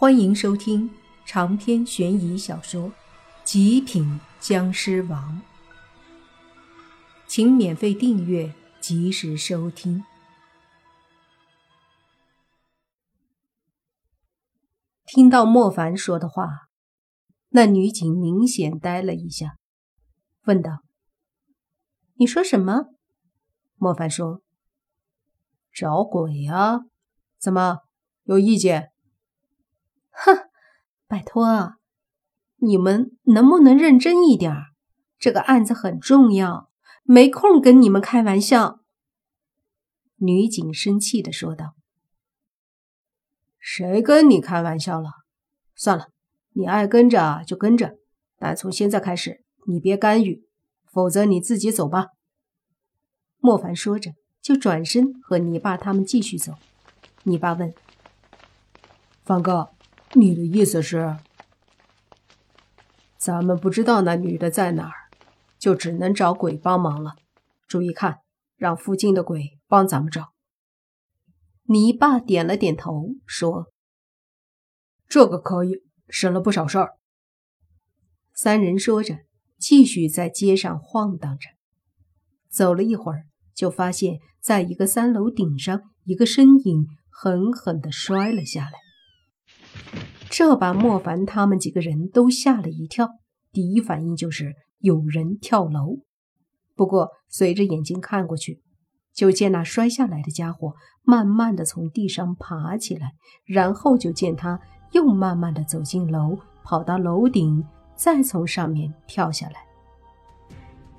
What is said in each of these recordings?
欢迎收听长篇悬疑小说《极品僵尸王》，请免费订阅，及时收听。听到莫凡说的话，那女警明显呆了一下，问道：“你说什么？”莫凡说：“找鬼呀？怎么有意见？”哼，拜托，你们能不能认真一点？这个案子很重要，没空跟你们开玩笑。”女警生气的说道。“谁跟你开玩笑了？算了，你爱跟着就跟着，但从现在开始，你别干预，否则你自己走吧。”莫凡说着，就转身和你爸他们继续走。你爸问：“凡哥。”你的意思是，咱们不知道那女的在哪儿，就只能找鬼帮忙了。注意看，让附近的鬼帮咱们找。你爸点了点头，说：“这个可以，省了不少事儿。”三人说着，继续在街上晃荡着。走了一会儿，就发现在一个三楼顶上，一个身影狠狠地摔了下来。这把莫凡他们几个人都吓了一跳，第一反应就是有人跳楼。不过随着眼睛看过去，就见那摔下来的家伙慢慢的从地上爬起来，然后就见他又慢慢的走进楼，跑到楼顶，再从上面跳下来。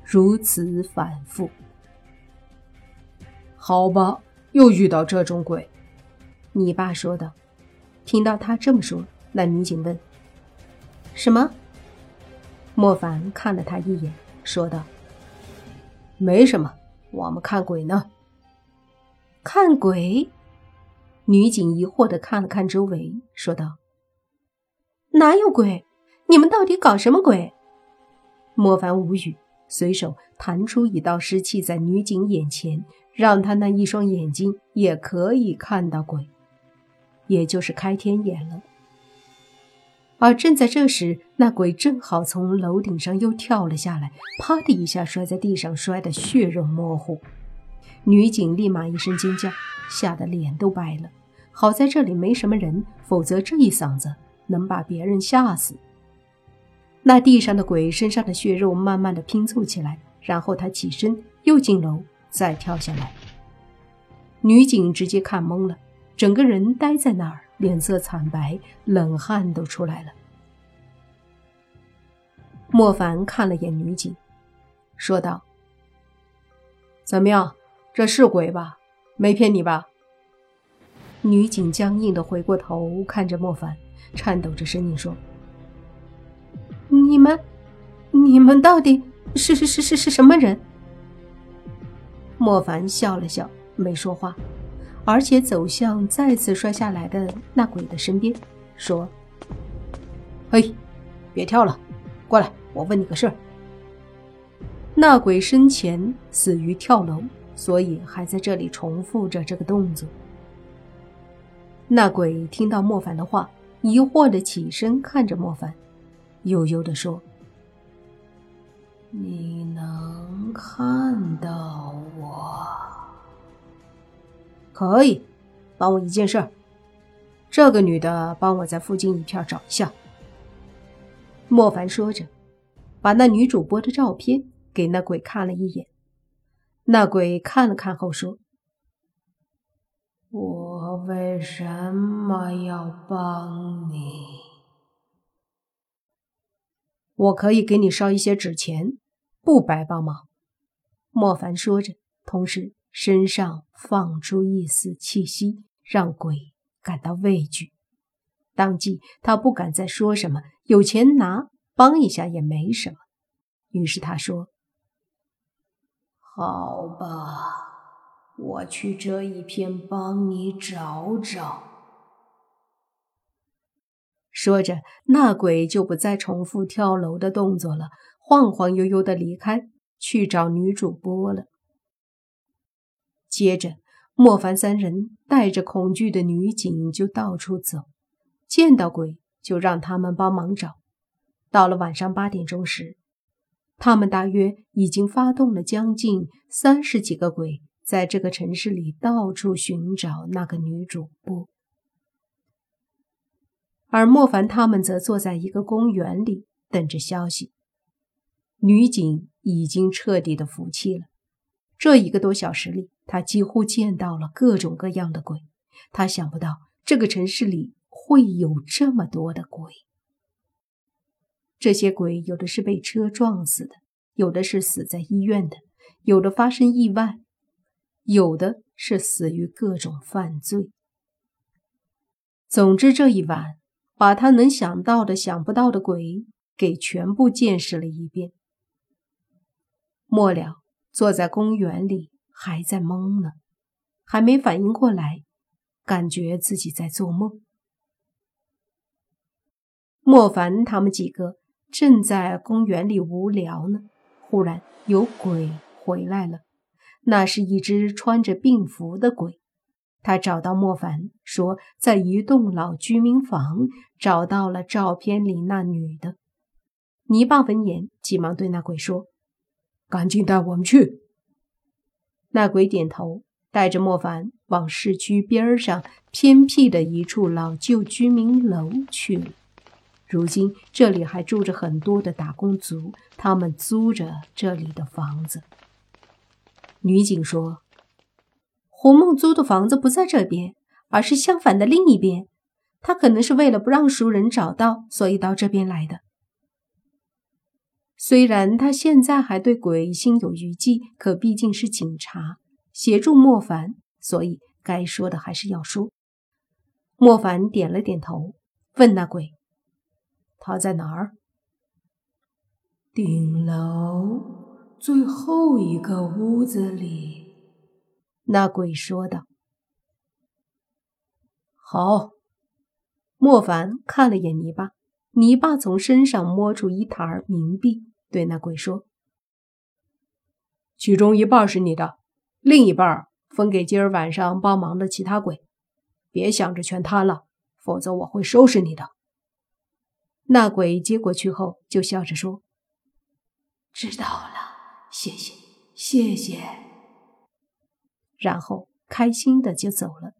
如此反复。好吧，又遇到这种鬼。你爸说道。听到他这么说。那女警问：“什么？”莫凡看了他一眼，说道：“没什么，我们看鬼呢。”看鬼？女警疑惑的看了看周围，说道：“哪有鬼？你们到底搞什么鬼？”莫凡无语，随手弹出一道湿气在女警眼前，让她那一双眼睛也可以看到鬼，也就是开天眼了。而正在这时，那鬼正好从楼顶上又跳了下来，啪的一下摔在地上，摔得血肉模糊。女警立马一声尖叫，吓得脸都白了。好在这里没什么人，否则这一嗓子能把别人吓死。那地上的鬼身上的血肉慢慢的拼凑起来，然后他起身又进楼，再跳下来。女警直接看懵了，整个人呆在那儿。脸色惨白，冷汗都出来了。莫凡看了眼女警，说道：“怎么样？这是鬼吧？没骗你吧？”女警僵硬的回过头看着莫凡，颤抖着声音说：“你们，你们到底是是是是是什么人？”莫凡笑了笑，没说话。而且走向再次摔下来的那鬼的身边，说：“嘿，别跳了，过来，我问你个事儿。”那鬼生前死于跳楼，所以还在这里重复着这个动作。那鬼听到莫凡的话，疑惑的起身看着莫凡，悠悠的说：“你能看到我？”可以，帮我一件事。这个女的，帮我在附近一片找一下。莫凡说着，把那女主播的照片给那鬼看了一眼。那鬼看了看后说：“我为什么要帮你？我可以给你烧一些纸钱，不白帮忙。”莫凡说着，同时。身上放出一丝气息，让鬼感到畏惧。当即，他不敢再说什么，有钱拿，帮一下也没什么。于是他说：“好吧，我去这一片帮你找找。”说着，那鬼就不再重复跳楼的动作了，晃晃悠悠的离开，去找女主播。接着，莫凡三人带着恐惧的女警就到处走，见到鬼就让他们帮忙找。到了晚上八点钟时，他们大约已经发动了将近三十几个鬼，在这个城市里到处寻找那个女主播。而莫凡他们则坐在一个公园里等着消息。女警已经彻底的服气了。这一个多小时里，他几乎见到了各种各样的鬼。他想不到这个城市里会有这么多的鬼。这些鬼有的是被车撞死的，有的是死在医院的，有的发生意外，有的是死于各种犯罪。总之，这一晚把他能想到的、想不到的鬼给全部见识了一遍。末了，坐在公园里还在懵呢，还没反应过来，感觉自己在做梦。莫凡他们几个正在公园里无聊呢，忽然有鬼回来了，那是一只穿着病服的鬼。他找到莫凡，说在一栋老居民房找到了照片里那女的。泥巴闻言，急忙对那鬼说。赶紧带我们去！那鬼点头，带着莫凡往市区边上偏僻的一处老旧居民楼去了。如今这里还住着很多的打工族，他们租着这里的房子。女警说：“胡梦租的房子不在这边，而是相反的另一边。他可能是为了不让熟人找到，所以到这边来的。”虽然他现在还对鬼心有余悸，可毕竟是警察，协助莫凡，所以该说的还是要说。莫凡点了点头，问那鬼：“他在哪儿？”顶楼最后一个屋子里。那鬼说道：“好。”莫凡看了眼泥巴，泥巴从身上摸出一沓冥币。对那鬼说：“其中一半是你的，另一半分给今儿晚上帮忙的其他鬼。别想着全贪了，否则我会收拾你的。”那鬼接过去后，就笑着说：“知道了，谢谢，谢谢。”然后开心的就走了。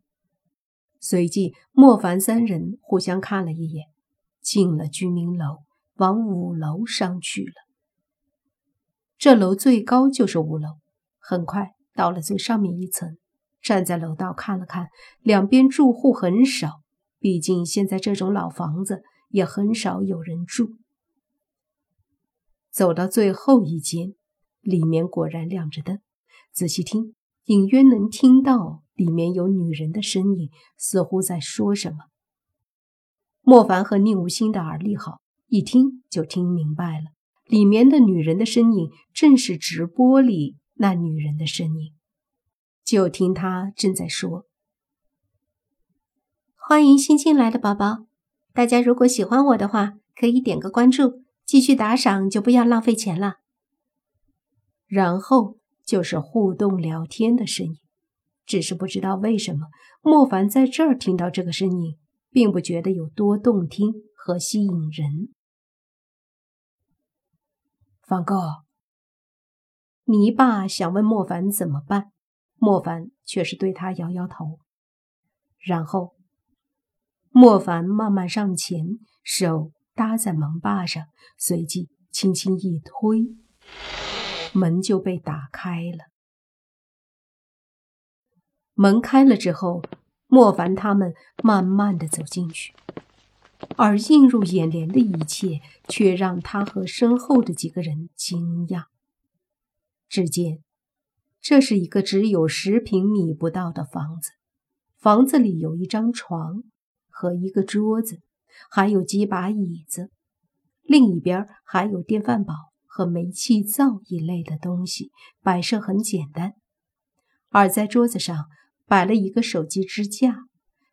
随即，莫凡三人互相看了一眼，进了居民楼，往五楼上去了。这楼最高就是五楼，很快到了最上面一层，站在楼道看了看，两边住户很少，毕竟现在这种老房子也很少有人住。走到最后一间，里面果然亮着灯，仔细听，隐约能听到里面有女人的声音，似乎在说什么。莫凡和宁无心的耳力好，一听就听明白了。里面的女人的身影正是直播里那女人的身影，就听她正在说：“欢迎新进来的宝宝，大家如果喜欢我的话，可以点个关注，继续打赏就不要浪费钱了。”然后就是互动聊天的声音，只是不知道为什么莫凡在这儿听到这个声音，并不觉得有多动听和吸引人。方哥，泥巴想问莫凡怎么办，莫凡却是对他摇摇头。然后，莫凡慢慢上前，手搭在门把上，随即轻轻一推，门就被打开了。门开了之后，莫凡他们慢慢的走进去。而映入眼帘的一切，却让他和身后的几个人惊讶。只见，这是一个只有十平米不到的房子，房子里有一张床和一个桌子，还有几把椅子，另一边还有电饭煲和煤气灶一类的东西，摆设很简单。而在桌子上摆了一个手机支架。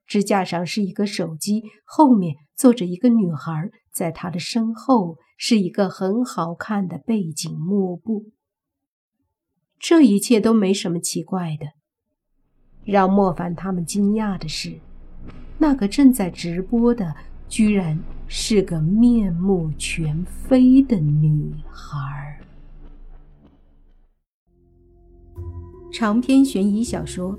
支架上是一个手机，后面坐着一个女孩，在她的身后是一个很好看的背景幕布。这一切都没什么奇怪的，让莫凡他们惊讶的是，那个正在直播的，居然是个面目全非的女孩。长篇悬疑小说《